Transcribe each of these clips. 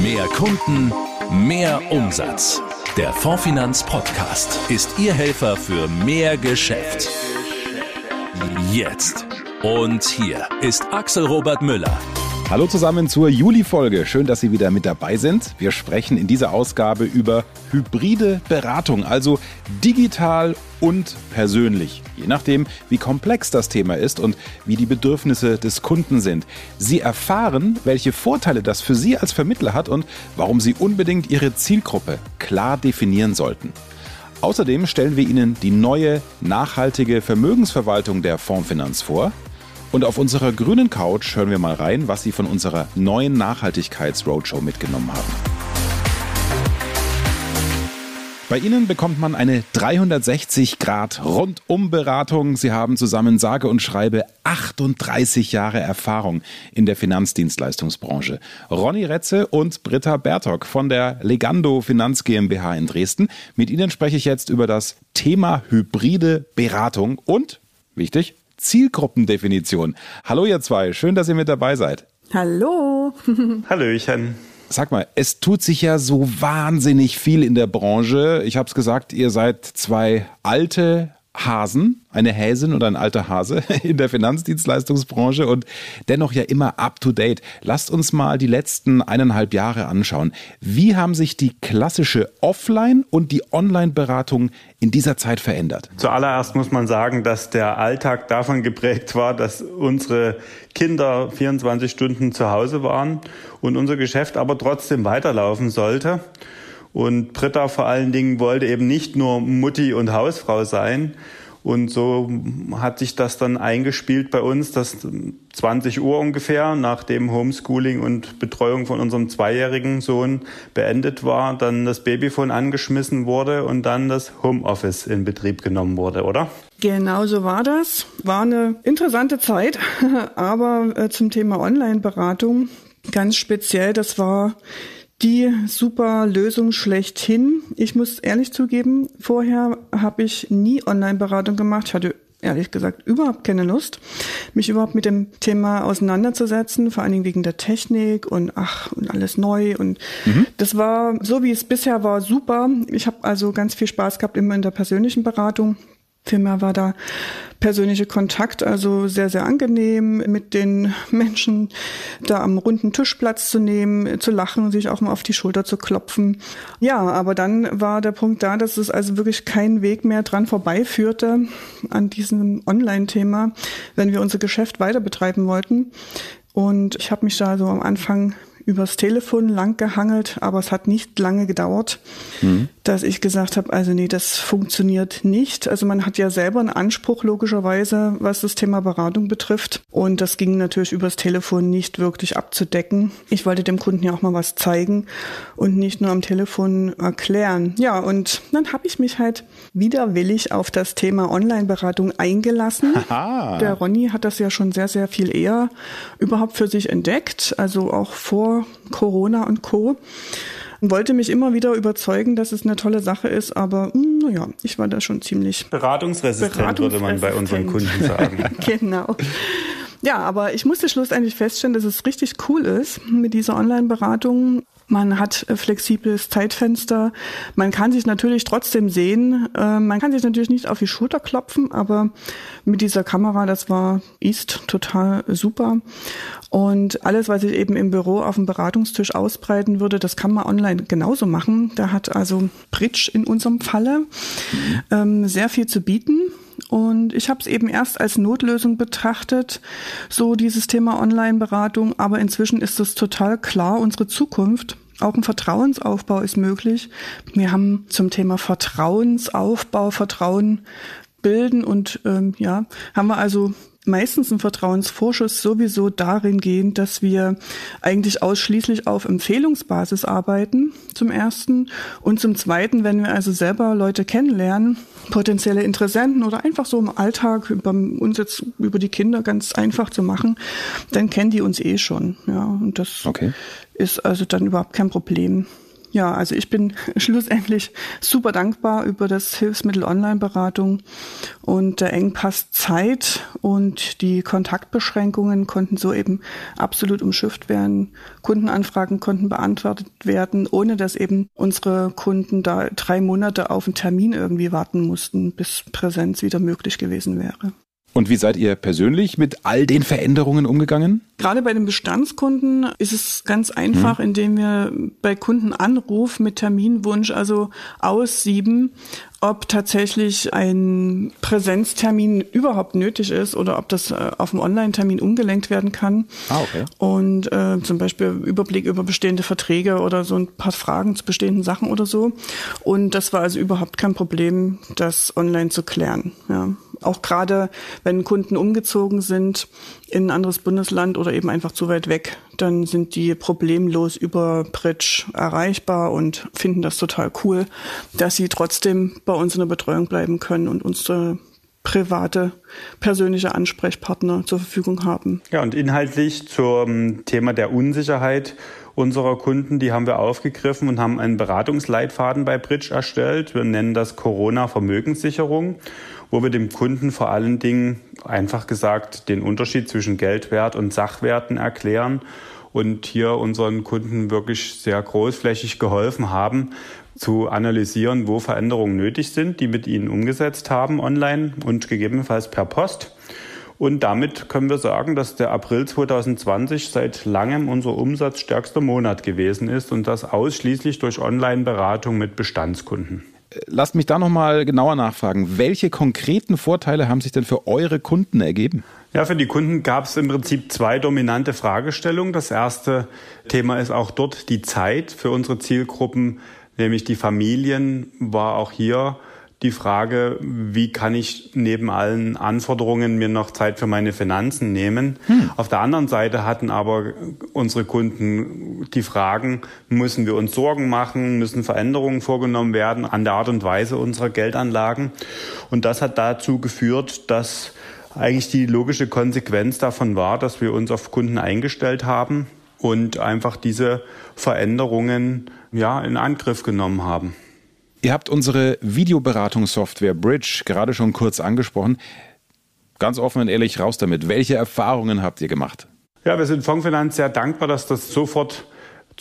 Mehr Kunden, mehr Umsatz. Der Fondfinanz Podcast ist Ihr Helfer für mehr Geschäft. Jetzt. Und hier ist Axel Robert Müller. Hallo zusammen zur Juli-Folge. Schön, dass Sie wieder mit dabei sind. Wir sprechen in dieser Ausgabe über hybride Beratung, also digital und persönlich. Je nachdem, wie komplex das Thema ist und wie die Bedürfnisse des Kunden sind. Sie erfahren, welche Vorteile das für Sie als Vermittler hat und warum Sie unbedingt Ihre Zielgruppe klar definieren sollten. Außerdem stellen wir Ihnen die neue, nachhaltige Vermögensverwaltung der Fondsfinanz vor und auf unserer grünen Couch hören wir mal rein, was Sie von unserer neuen Nachhaltigkeits-Roadshow mitgenommen haben. Bei Ihnen bekommt man eine 360 Grad Rundum-Beratung. Sie haben zusammen sage und schreibe 38 Jahre Erfahrung in der Finanzdienstleistungsbranche. Ronny Retze und Britta Bertok von der Legando Finanz GmbH in Dresden. Mit Ihnen spreche ich jetzt über das Thema hybride Beratung und, wichtig, Zielgruppendefinition. Hallo ihr zwei, schön, dass ihr mit dabei seid. Hallo. Hallöchen. Sag mal, es tut sich ja so wahnsinnig viel in der Branche. Ich habe es gesagt, ihr seid zwei alte, Hasen, eine Häsin oder ein alter Hase in der Finanzdienstleistungsbranche und dennoch ja immer up to date. Lasst uns mal die letzten eineinhalb Jahre anschauen. Wie haben sich die klassische Offline- und die Online-Beratung in dieser Zeit verändert? Zuallererst muss man sagen, dass der Alltag davon geprägt war, dass unsere Kinder 24 Stunden zu Hause waren und unser Geschäft aber trotzdem weiterlaufen sollte. Und Britta vor allen Dingen wollte eben nicht nur Mutti und Hausfrau sein. Und so hat sich das dann eingespielt bei uns, dass 20 Uhr ungefähr, nachdem Homeschooling und Betreuung von unserem zweijährigen Sohn beendet war, dann das Babyphone angeschmissen wurde und dann das Homeoffice in Betrieb genommen wurde, oder? Genau so war das. War eine interessante Zeit, aber äh, zum Thema Online-Beratung ganz speziell, das war die super Lösung schlechthin. Ich muss ehrlich zugeben, vorher habe ich nie Online-Beratung gemacht. Ich hatte ehrlich gesagt überhaupt keine Lust, mich überhaupt mit dem Thema auseinanderzusetzen, vor allen Dingen wegen der Technik und ach und alles neu und mhm. das war so wie es bisher war super. Ich habe also ganz viel Spaß gehabt immer in der persönlichen Beratung. Vielmehr war da persönliche Kontakt, also sehr, sehr angenehm, mit den Menschen da am runden Tisch Platz zu nehmen, zu lachen, sich auch mal auf die Schulter zu klopfen. Ja, aber dann war der Punkt da, dass es also wirklich kein Weg mehr dran vorbeiführte an diesem Online-Thema, wenn wir unser Geschäft weiter betreiben wollten. Und ich habe mich da so am Anfang übers Telefon lang gehangelt, aber es hat nicht lange gedauert, mhm. dass ich gesagt habe, also nee, das funktioniert nicht. Also man hat ja selber einen Anspruch logischerweise, was das Thema Beratung betrifft. Und das ging natürlich übers Telefon nicht wirklich abzudecken. Ich wollte dem Kunden ja auch mal was zeigen und nicht nur am Telefon erklären. Ja, und dann habe ich mich halt widerwillig auf das Thema Online-Beratung eingelassen. Aha. Der Ronny hat das ja schon sehr, sehr viel eher überhaupt für sich entdeckt, also auch vor Corona und Co. Und wollte mich immer wieder überzeugen, dass es eine tolle Sache ist, aber hm, naja, ich war da schon ziemlich beratungsresistent, beratungsresistent. würde man bei unseren Kunden sagen. genau. Ja, aber ich musste schlussendlich feststellen, dass es richtig cool ist mit dieser Online-Beratung. Man hat äh, flexibles Zeitfenster. Man kann sich natürlich trotzdem sehen. Äh, man kann sich natürlich nicht auf die Schulter klopfen, aber mit dieser Kamera, das war, ist total super. Und alles, was ich eben im Büro auf dem Beratungstisch ausbreiten würde, das kann man online genauso machen. Da hat also Bridge in unserem Falle ähm, sehr viel zu bieten. Und ich habe es eben erst als Notlösung betrachtet, so dieses Thema Online-Beratung. Aber inzwischen ist es total klar, unsere Zukunft. Auch ein Vertrauensaufbau ist möglich. Wir haben zum Thema Vertrauensaufbau, Vertrauen bilden und ähm, ja, haben wir also meistens ein Vertrauensvorschuss sowieso darin gehend, dass wir eigentlich ausschließlich auf Empfehlungsbasis arbeiten, zum ersten. Und zum zweiten, wenn wir also selber Leute kennenlernen, potenzielle Interessenten oder einfach so im Alltag, beim uns jetzt über die Kinder ganz einfach zu machen, dann kennen die uns eh schon. Ja, und das okay. ist also dann überhaupt kein Problem. Ja, also ich bin schlussendlich super dankbar über das Hilfsmittel Online-Beratung und der Engpass Zeit und die Kontaktbeschränkungen konnten so eben absolut umschifft werden. Kundenanfragen konnten beantwortet werden, ohne dass eben unsere Kunden da drei Monate auf einen Termin irgendwie warten mussten, bis Präsenz wieder möglich gewesen wäre. Und wie seid ihr persönlich mit all den Veränderungen umgegangen? Gerade bei den Bestandskunden ist es ganz einfach, hm. indem wir bei Kundenanruf mit Terminwunsch also aussieben, ob tatsächlich ein Präsenztermin überhaupt nötig ist oder ob das äh, auf einen Online-Termin umgelenkt werden kann. Ah, okay. Und äh, zum Beispiel Überblick über bestehende Verträge oder so ein paar Fragen zu bestehenden Sachen oder so. Und das war also überhaupt kein Problem, das online zu klären. Ja auch gerade wenn Kunden umgezogen sind in ein anderes Bundesland oder eben einfach zu weit weg, dann sind die problemlos über Bridge erreichbar und finden das total cool, dass sie trotzdem bei uns in der Betreuung bleiben können und unsere private, persönliche Ansprechpartner zur Verfügung haben. Ja, und inhaltlich zum Thema der Unsicherheit unserer Kunden, die haben wir aufgegriffen und haben einen Beratungsleitfaden bei Bridge erstellt. Wir nennen das Corona Vermögenssicherung wo wir dem Kunden vor allen Dingen einfach gesagt den Unterschied zwischen Geldwert und Sachwerten erklären und hier unseren Kunden wirklich sehr großflächig geholfen haben, zu analysieren, wo Veränderungen nötig sind, die mit ihnen umgesetzt haben online und gegebenenfalls per Post. Und damit können wir sagen, dass der April 2020 seit langem unser umsatzstärkster Monat gewesen ist und das ausschließlich durch Online-Beratung mit Bestandskunden. Lasst mich da nochmal genauer nachfragen. Welche konkreten Vorteile haben sich denn für eure Kunden ergeben? Ja, für die Kunden gab es im Prinzip zwei dominante Fragestellungen. Das erste Thema ist auch dort die Zeit für unsere Zielgruppen, nämlich die Familien, war auch hier die Frage, wie kann ich neben allen Anforderungen mir noch Zeit für meine Finanzen nehmen. Hm. Auf der anderen Seite hatten aber unsere Kunden die Fragen, müssen wir uns Sorgen machen, müssen Veränderungen vorgenommen werden an der Art und Weise unserer Geldanlagen. Und das hat dazu geführt, dass eigentlich die logische Konsequenz davon war, dass wir uns auf Kunden eingestellt haben und einfach diese Veränderungen ja in Angriff genommen haben. Ihr habt unsere Videoberatungssoftware Bridge gerade schon kurz angesprochen. Ganz offen und ehrlich raus damit. Welche Erfahrungen habt ihr gemacht? Ja, wir sind Fondsfinanz sehr dankbar, dass das sofort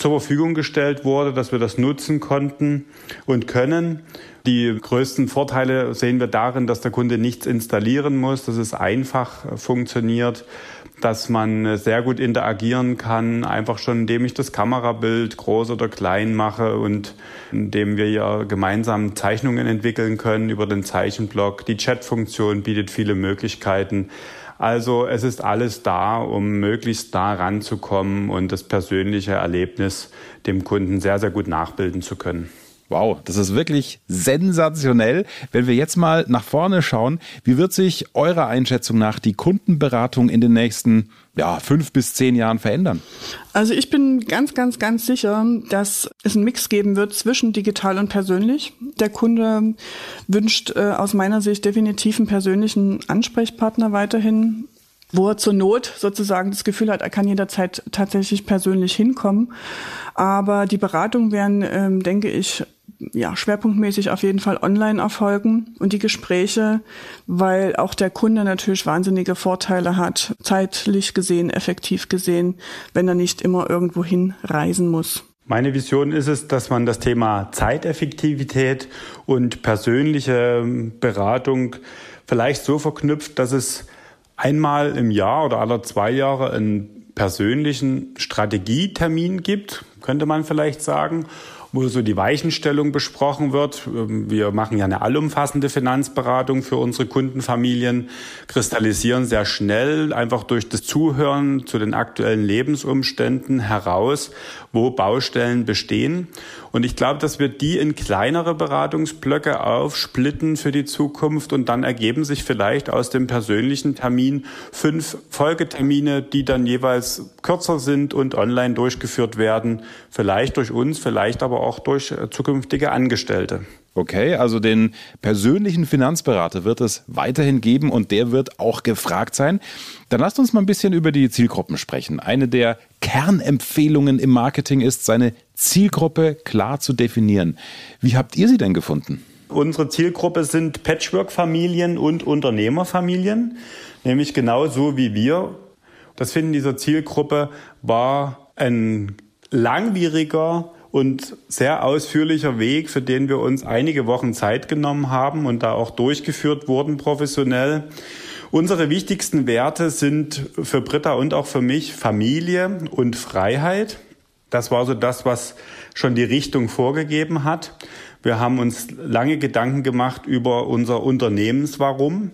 zur Verfügung gestellt wurde, dass wir das nutzen konnten und können. Die größten Vorteile sehen wir darin, dass der Kunde nichts installieren muss, dass es einfach funktioniert, dass man sehr gut interagieren kann, einfach schon indem ich das Kamerabild groß oder klein mache und indem wir ja gemeinsam Zeichnungen entwickeln können über den Zeichenblock. Die Chatfunktion bietet viele Möglichkeiten. Also es ist alles da, um möglichst nah ranzukommen und das persönliche Erlebnis dem Kunden sehr, sehr gut nachbilden zu können. Wow, das ist wirklich sensationell. Wenn wir jetzt mal nach vorne schauen, wie wird sich eurer Einschätzung nach die Kundenberatung in den nächsten ja, fünf bis zehn Jahren verändern? Also ich bin ganz, ganz, ganz sicher, dass es einen Mix geben wird zwischen digital und persönlich. Der Kunde wünscht äh, aus meiner Sicht definitiv einen persönlichen Ansprechpartner weiterhin wo er zur Not sozusagen das Gefühl hat, er kann jederzeit tatsächlich persönlich hinkommen. Aber die Beratungen werden, ähm, denke ich, ja, schwerpunktmäßig auf jeden Fall online erfolgen und die Gespräche, weil auch der Kunde natürlich wahnsinnige Vorteile hat, zeitlich gesehen, effektiv gesehen, wenn er nicht immer irgendwo hin reisen muss. Meine Vision ist es, dass man das Thema Zeiteffektivität und persönliche Beratung vielleicht so verknüpft, dass es einmal im Jahr oder alle zwei Jahre einen persönlichen Strategietermin gibt, könnte man vielleicht sagen wo so die Weichenstellung besprochen wird. Ähm, wir machen ja eine allumfassende Finanzberatung für unsere Kundenfamilien, kristallisieren sehr schnell einfach durch das Zuhören zu den aktuellen Lebensumständen heraus, wo Baustellen bestehen. Und ich glaube, dass wir die in kleinere Beratungsblöcke aufsplitten für die Zukunft und dann ergeben sich vielleicht aus dem persönlichen Termin fünf Folgetermine, die dann jeweils kürzer sind und online durchgeführt werden. Vielleicht durch uns, vielleicht aber auch durch äh, zukünftige Angestellte. Okay, also den persönlichen Finanzberater wird es weiterhin geben und der wird auch gefragt sein. Dann lasst uns mal ein bisschen über die Zielgruppen sprechen. Eine der Kernempfehlungen im Marketing ist, seine Zielgruppe klar zu definieren. Wie habt ihr sie denn gefunden? Unsere Zielgruppe sind Patchwork-Familien und Unternehmerfamilien, nämlich genauso wie wir. Das Finden dieser Zielgruppe war ein langwieriger und sehr ausführlicher Weg, für den wir uns einige Wochen Zeit genommen haben und da auch durchgeführt wurden professionell. Unsere wichtigsten Werte sind für Britta und auch für mich Familie und Freiheit. Das war so das, was schon die Richtung vorgegeben hat. Wir haben uns lange Gedanken gemacht über unser Unternehmenswarum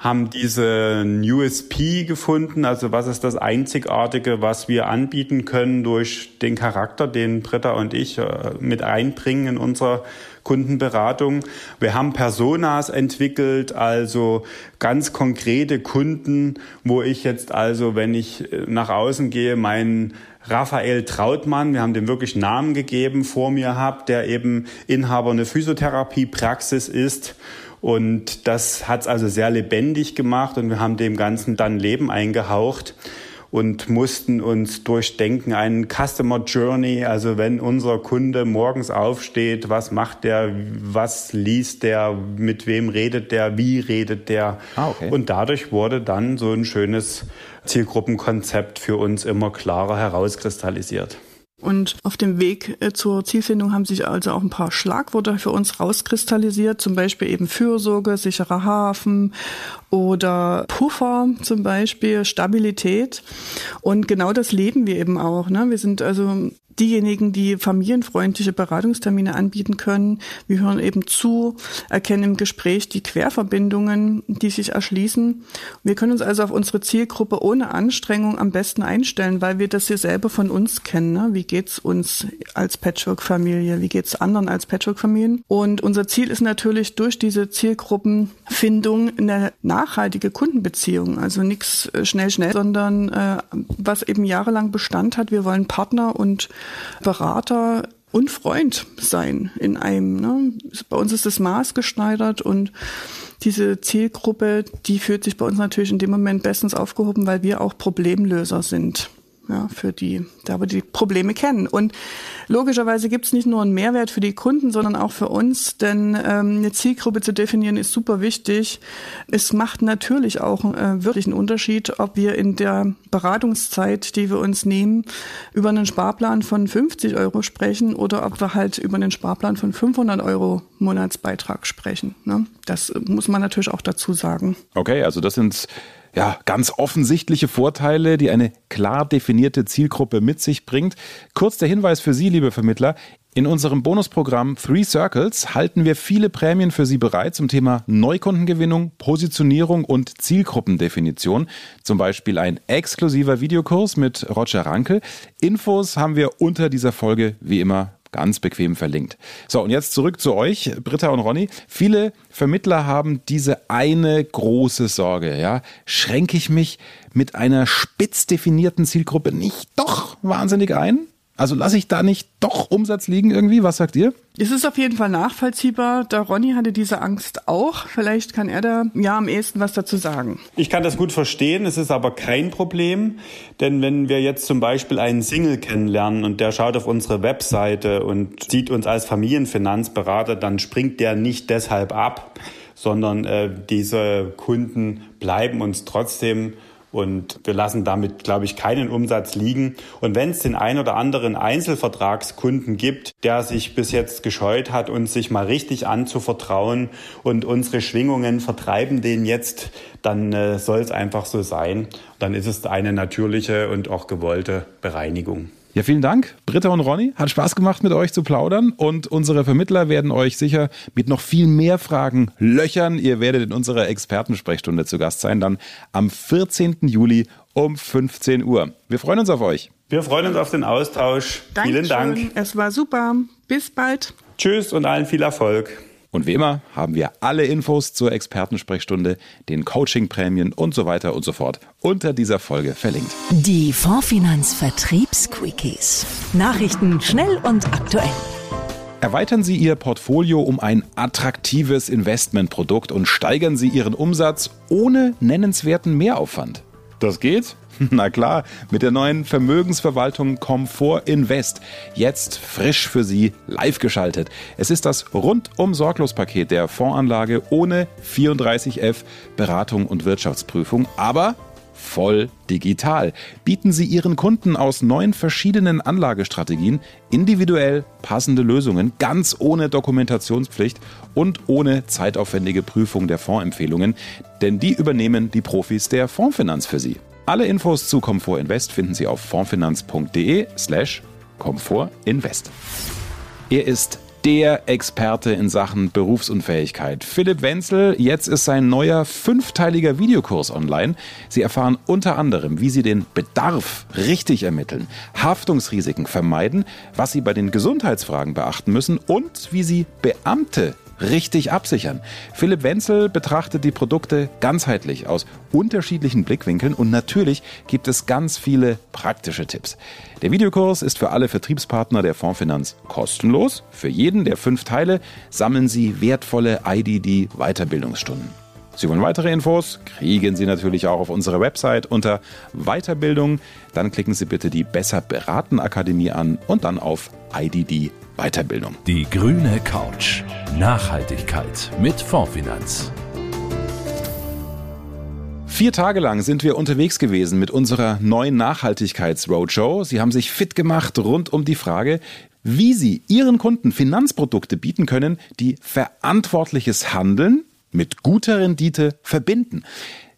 haben diesen USP gefunden, also was ist das Einzigartige, was wir anbieten können durch den Charakter, den Britta und ich äh, mit einbringen in unserer Kundenberatung. Wir haben Personas entwickelt, also ganz konkrete Kunden, wo ich jetzt also, wenn ich äh, nach außen gehe, meinen Raphael Trautmann, wir haben dem wirklich Namen gegeben, vor mir habe, der eben Inhaber einer Physiotherapiepraxis ist und das hat es also sehr lebendig gemacht und wir haben dem Ganzen dann Leben eingehaucht und mussten uns durchdenken, einen Customer Journey, also wenn unser Kunde morgens aufsteht, was macht der, was liest der, mit wem redet der, wie redet der. Ah, okay. Und dadurch wurde dann so ein schönes Zielgruppenkonzept für uns immer klarer herauskristallisiert. Und auf dem Weg äh, zur Zielfindung haben sich also auch ein paar Schlagworte für uns rauskristallisiert, zum Beispiel eben Fürsorge, sicherer Hafen oder Puffer zum Beispiel, Stabilität. Und genau das leben wir eben auch. Ne? Wir sind also diejenigen, die familienfreundliche Beratungstermine anbieten können. Wir hören eben zu, erkennen im Gespräch die Querverbindungen, die sich erschließen. Wir können uns also auf unsere Zielgruppe ohne Anstrengung am besten einstellen, weil wir das hier selber von uns kennen. Ne? Wie geht's uns als Patchwork-Familie? Wie geht's anderen als Patchwork-Familien? Und unser Ziel ist natürlich durch diese Zielgruppenfindung eine nachhaltige Kundenbeziehung. Also nichts äh, schnell, schnell, sondern äh, was eben jahrelang Bestand hat. Wir wollen Partner und Berater und Freund sein in einem. Ne? Bei uns ist das maßgeschneidert und diese Zielgruppe, die fühlt sich bei uns natürlich in dem Moment bestens aufgehoben, weil wir auch Problemlöser sind ja, für die, da wir die Probleme kennen. Und logischerweise gibt es nicht nur einen Mehrwert für die Kunden, sondern auch für uns, denn ähm, eine Zielgruppe zu definieren ist super wichtig. Es macht natürlich auch äh, wirklich einen Unterschied, ob wir in der Beratungszeit, die wir uns nehmen, über einen Sparplan von 50 Euro sprechen oder ob wir halt über einen Sparplan von 500 Euro Monatsbeitrag sprechen. Ne? Das muss man natürlich auch dazu sagen. Okay, also das sind ja, ganz offensichtliche Vorteile, die eine klar definierte Zielgruppe mit sich bringt. Kurz der Hinweis für Sie, liebe Vermittler. In unserem Bonusprogramm Three Circles halten wir viele Prämien für Sie bereit zum Thema Neukundengewinnung, Positionierung und Zielgruppendefinition. Zum Beispiel ein exklusiver Videokurs mit Roger Ranke. Infos haben wir unter dieser Folge wie immer Ganz bequem verlinkt. So, und jetzt zurück zu euch, Britta und Ronny. Viele Vermittler haben diese eine große Sorge, ja. Schränke ich mich mit einer spitz definierten Zielgruppe nicht doch wahnsinnig ein? Also lasse ich da nicht doch Umsatz liegen irgendwie? Was sagt ihr? Es ist auf jeden Fall nachvollziehbar. Der Ronny hatte diese Angst auch. Vielleicht kann er da ja am ehesten was dazu sagen. Ich kann das gut verstehen. Es ist aber kein Problem. Denn wenn wir jetzt zum Beispiel einen Single kennenlernen und der schaut auf unsere Webseite und sieht uns als Familienfinanzberater, dann springt der nicht deshalb ab, sondern äh, diese Kunden bleiben uns trotzdem und wir lassen damit, glaube ich, keinen Umsatz liegen. Und wenn es den ein oder anderen Einzelvertragskunden gibt, der sich bis jetzt gescheut hat, uns sich mal richtig anzuvertrauen und unsere Schwingungen vertreiben den jetzt, dann äh, soll es einfach so sein. Dann ist es eine natürliche und auch gewollte Bereinigung. Ja, vielen Dank, Britta und Ronny. Hat Spaß gemacht, mit euch zu plaudern. Und unsere Vermittler werden euch sicher mit noch viel mehr Fragen löchern. Ihr werdet in unserer Expertensprechstunde zu Gast sein, dann am 14. Juli um 15 Uhr. Wir freuen uns auf euch. Wir freuen uns auf den Austausch. Dankeschön. Vielen Dank. Es war super. Bis bald. Tschüss und allen viel Erfolg. Und wie immer haben wir alle Infos zur Expertensprechstunde, den Coachingprämien und so weiter und so fort unter dieser Folge verlinkt. Die Fondsfinanz Vertriebsquickies. Nachrichten schnell und aktuell. Erweitern Sie Ihr Portfolio um ein attraktives Investmentprodukt und steigern Sie Ihren Umsatz ohne nennenswerten Mehraufwand. Das geht? Na klar, mit der neuen Vermögensverwaltung Comfort Invest. Jetzt frisch für Sie live geschaltet. Es ist das rundum sorglos Paket der Fondsanlage ohne 34F Beratung und Wirtschaftsprüfung, aber voll digital. Bieten Sie Ihren Kunden aus neun verschiedenen Anlagestrategien individuell passende Lösungen, ganz ohne Dokumentationspflicht und ohne zeitaufwendige Prüfung der Fondsempfehlungen, denn die übernehmen die Profis der Fondsfinanz für Sie. Alle Infos zu Comfort Invest finden Sie auf fondsfinanz.de slash Comfort Invest. Er ist der Experte in Sachen Berufsunfähigkeit. Philipp Wenzel, jetzt ist sein neuer fünfteiliger Videokurs online. Sie erfahren unter anderem, wie Sie den Bedarf richtig ermitteln, Haftungsrisiken vermeiden, was Sie bei den Gesundheitsfragen beachten müssen und wie Sie Beamte richtig absichern. Philipp Wenzel betrachtet die Produkte ganzheitlich aus unterschiedlichen Blickwinkeln und natürlich gibt es ganz viele praktische Tipps. Der Videokurs ist für alle Vertriebspartner der Fondsfinanz kostenlos. Für jeden der fünf Teile sammeln Sie wertvolle IDD-Weiterbildungsstunden. Sie wollen weitere Infos? Kriegen Sie natürlich auch auf unserer Website unter Weiterbildung. Dann klicken Sie bitte die Besser beraten Akademie an und dann auf IDD Weiterbildung. Die grüne Couch. Nachhaltigkeit mit Fondsfinanz. Vier Tage lang sind wir unterwegs gewesen mit unserer neuen Nachhaltigkeits-Roadshow. Sie haben sich fit gemacht rund um die Frage, wie Sie Ihren Kunden Finanzprodukte bieten können, die verantwortliches Handeln mit guter Rendite verbinden.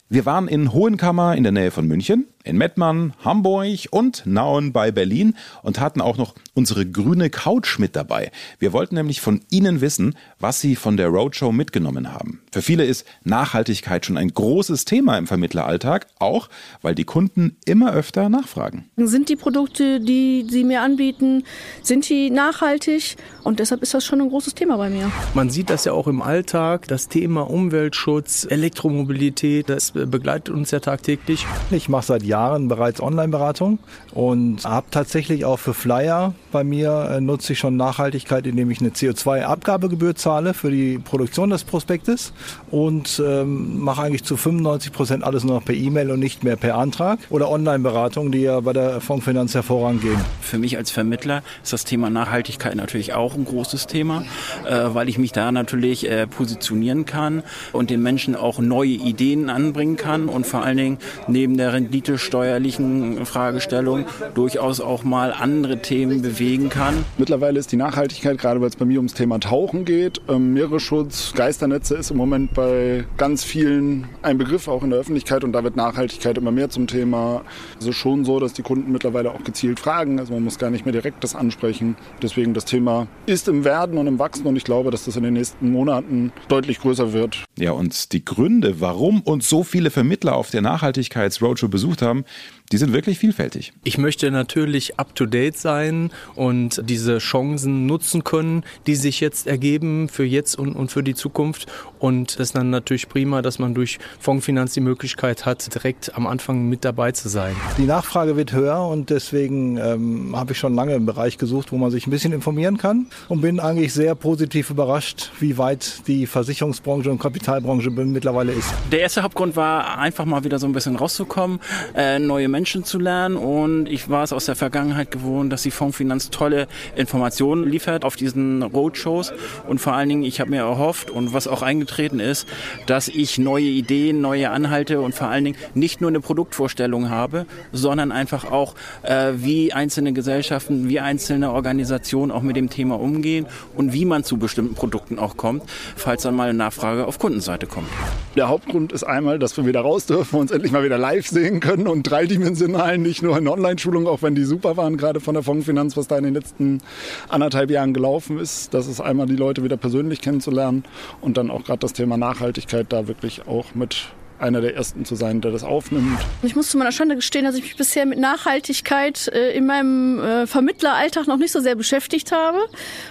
Wir waren in Hohenkammer in der Nähe von München, in Mettmann, Hamburg und Nauen bei Berlin und hatten auch noch unsere grüne Couch mit dabei. Wir wollten nämlich von Ihnen wissen, was Sie von der Roadshow mitgenommen haben. Für viele ist Nachhaltigkeit schon ein großes Thema im Vermittleralltag, auch weil die Kunden immer öfter nachfragen. Sind die Produkte, die Sie mir anbieten, sind die nachhaltig? Und deshalb ist das schon ein großes Thema bei mir. Man sieht das ja auch im Alltag, das Thema Umweltschutz, Elektromobilität, das begleitet uns ja tagtäglich. Ich mache seit Jahren bereits Online-Beratung und habe tatsächlich auch für Flyer bei mir äh, nutze ich schon Nachhaltigkeit, indem ich eine CO2-Abgabegebühr zahle für die Produktion des Prospektes und ähm, mache eigentlich zu 95 Prozent alles nur noch per E-Mail und nicht mehr per Antrag oder Online-Beratung, die ja bei der Fondsfinanz hervorragend gehen. Für mich als Vermittler ist das Thema Nachhaltigkeit natürlich auch ein großes Thema, äh, weil ich mich da natürlich äh, positionieren kann und den Menschen auch neue Ideen anbringen kann und vor allen Dingen neben der renditesteuerlichen Fragestellung durchaus auch mal andere Themen bewegen kann. Mittlerweile ist die Nachhaltigkeit, gerade weil es bei mir ums Thema Tauchen geht, ähm, Meeresschutz, Geisternetze ist im Moment bei ganz vielen ein Begriff, auch in der Öffentlichkeit und da wird Nachhaltigkeit immer mehr zum Thema. Es ist schon so, dass die Kunden mittlerweile auch gezielt fragen, also man muss gar nicht mehr direkt das ansprechen. Deswegen das Thema ist im Werden und im Wachsen und ich glaube, dass das in den nächsten Monaten deutlich größer wird. Ja, und die Gründe, warum uns so viele Vermittler auf der Nachhaltigkeits-Roadshow besucht haben, die sind wirklich vielfältig. Ich möchte natürlich up-to-date sein und diese Chancen nutzen können, die sich jetzt ergeben für jetzt und, und für die Zukunft. Und das ist dann natürlich prima, dass man durch Fondsfinanz die Möglichkeit hat, direkt am Anfang mit dabei zu sein. Die Nachfrage wird höher und deswegen ähm, habe ich schon lange einen Bereich gesucht, wo man sich ein bisschen informieren kann und bin eigentlich sehr positiv überrascht, wie weit die Versicherungsbranche und Kapitalbranche mittlerweile ist. Der erste Hauptgrund war einfach mal wieder so ein bisschen rauszukommen, äh, neue Menschen zu lernen und ich war es aus der Vergangenheit gewohnt, dass die Fondsfinanz tolle Informationen liefert auf diesen Roadshows und vor allen Dingen, ich habe mir erhofft und was auch eingetreten ist, dass ich neue Ideen, neue Anhalte und vor allen Dingen nicht nur eine Produktvorstellung habe, sondern einfach auch, äh, wie einzelne Gesellschaften, wie einzelne Organisationen auch mit dem Thema umgehen und wie man zu bestimmten Produkten auch kommt, falls dann mal eine Nachfrage auf Kundenseite kommt. Der Hauptgrund ist einmal, dass wir wieder raus dürfen, uns endlich mal wieder live sehen können und dreidimensional, nicht nur in Online-Schulungen, auch wenn die super waren, gerade von der Fondsfinanz, was da in den letzten anderthalb Jahren gelaufen ist. Das ist einmal die Leute wieder persönlich kennenzulernen und dann auch gerade das Thema Nachhaltigkeit da wirklich auch mit einer der ersten zu sein, der das aufnimmt. Ich muss zu meiner Schande gestehen, dass ich mich bisher mit Nachhaltigkeit äh, in meinem äh, Vermittleralltag noch nicht so sehr beschäftigt habe.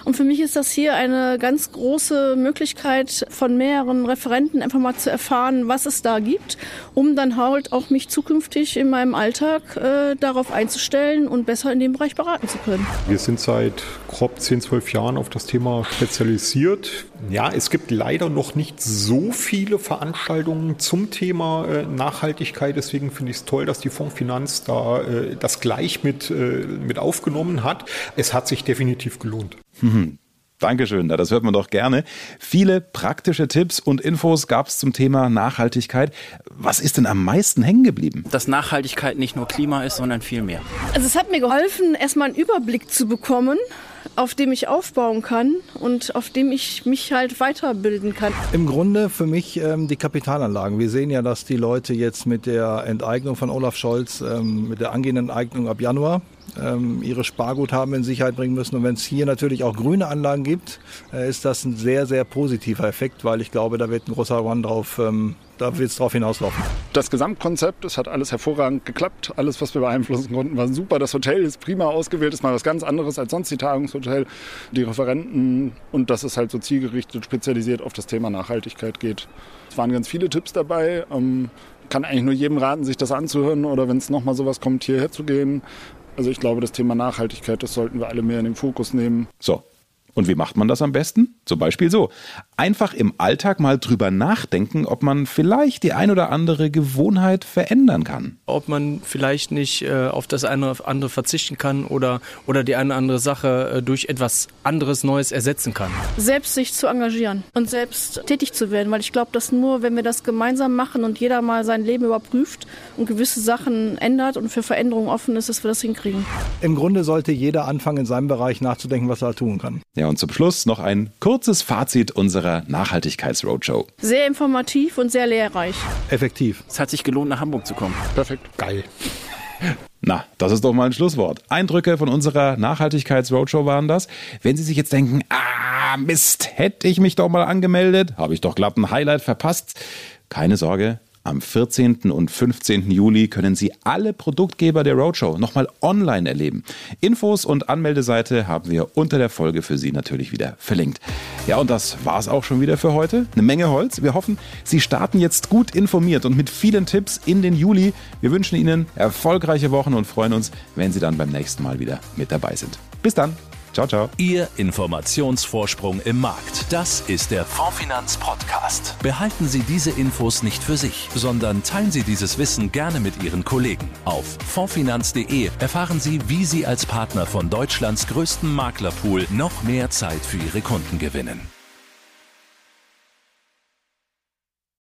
Und für mich ist das hier eine ganz große Möglichkeit, von mehreren Referenten einfach mal zu erfahren, was es da gibt, um dann halt auch mich zukünftig in meinem Alltag äh, darauf einzustellen und besser in dem Bereich beraten zu können. Wir sind seit grob 10, 12 Jahren auf das Thema spezialisiert. Ja, es gibt leider noch nicht so viele Veranstaltungen zum Thema äh, Nachhaltigkeit. Deswegen finde ich es toll, dass die Fondsfinanz da äh, das gleich mit, äh, mit aufgenommen hat. Es hat sich definitiv gelohnt. Mhm. Dankeschön, das hört man doch gerne. Viele praktische Tipps und Infos gab es zum Thema Nachhaltigkeit. Was ist denn am meisten hängen geblieben? Dass Nachhaltigkeit nicht nur Klima ist, sondern viel mehr. Also es hat mir geholfen, erstmal einen Überblick zu bekommen, auf dem ich aufbauen kann und auf dem ich mich halt weiterbilden kann. Im Grunde für mich ähm, die Kapitalanlagen. Wir sehen ja, dass die Leute jetzt mit der Enteignung von Olaf Scholz, ähm, mit der angehenden Enteignung ab Januar, ähm, ihre Sparguthaben in Sicherheit bringen müssen. Und wenn es hier natürlich auch grüne Anlagen gibt, äh, ist das ein sehr, sehr positiver Effekt, weil ich glaube, da wird ein großer Run drauf, ähm, da wird es drauf hinauslaufen. Das Gesamtkonzept, es hat alles hervorragend geklappt. Alles, was wir beeinflussen konnten, war super. Das Hotel ist prima ausgewählt, ist mal was ganz anderes als sonst die Tagungshotel. Die Referenten und dass es halt so zielgerichtet, spezialisiert auf das Thema Nachhaltigkeit geht. Es waren ganz viele Tipps dabei. Ähm, kann eigentlich nur jedem raten, sich das anzuhören oder wenn es nochmal sowas kommt, hierher zu gehen. Also ich glaube, das Thema Nachhaltigkeit, das sollten wir alle mehr in den Fokus nehmen. So, und wie macht man das am besten? Zum Beispiel so. Einfach im Alltag mal drüber nachdenken, ob man vielleicht die ein oder andere Gewohnheit verändern kann. Ob man vielleicht nicht äh, auf das eine oder andere verzichten kann oder, oder die eine oder andere Sache äh, durch etwas anderes Neues ersetzen kann. Selbst sich zu engagieren und selbst tätig zu werden, weil ich glaube, dass nur, wenn wir das gemeinsam machen und jeder mal sein Leben überprüft und gewisse Sachen ändert und für Veränderungen offen ist, dass wir das hinkriegen. Im Grunde sollte jeder anfangen, in seinem Bereich nachzudenken, was er tun kann. Ja, und zum Schluss noch ein kurzes Fazit unserer Nachhaltigkeitsroadshow. Sehr informativ und sehr lehrreich. Effektiv. Es hat sich gelohnt, nach Hamburg zu kommen. Perfekt. Geil. Na, das ist doch mal ein Schlusswort. Eindrücke von unserer Nachhaltigkeitsroadshow waren das. Wenn Sie sich jetzt denken, ah, Mist, hätte ich mich doch mal angemeldet, habe ich doch glatt ein Highlight verpasst. Keine Sorge, am 14. und 15. Juli können Sie alle Produktgeber der Roadshow nochmal online erleben. Infos und Anmeldeseite haben wir unter der Folge für Sie natürlich wieder verlinkt. Ja, und das war's auch schon wieder für heute. Eine Menge Holz. Wir hoffen, Sie starten jetzt gut informiert und mit vielen Tipps in den Juli. Wir wünschen Ihnen erfolgreiche Wochen und freuen uns, wenn Sie dann beim nächsten Mal wieder mit dabei sind. Bis dann. Ciao, ciao. Ihr Informationsvorsprung im Markt. Das ist der Fondfinanz Podcast. Behalten Sie diese Infos nicht für sich, sondern teilen Sie dieses Wissen gerne mit Ihren Kollegen. Auf fondfinanz.de erfahren Sie, wie Sie als Partner von Deutschlands größtem Maklerpool noch mehr Zeit für Ihre Kunden gewinnen.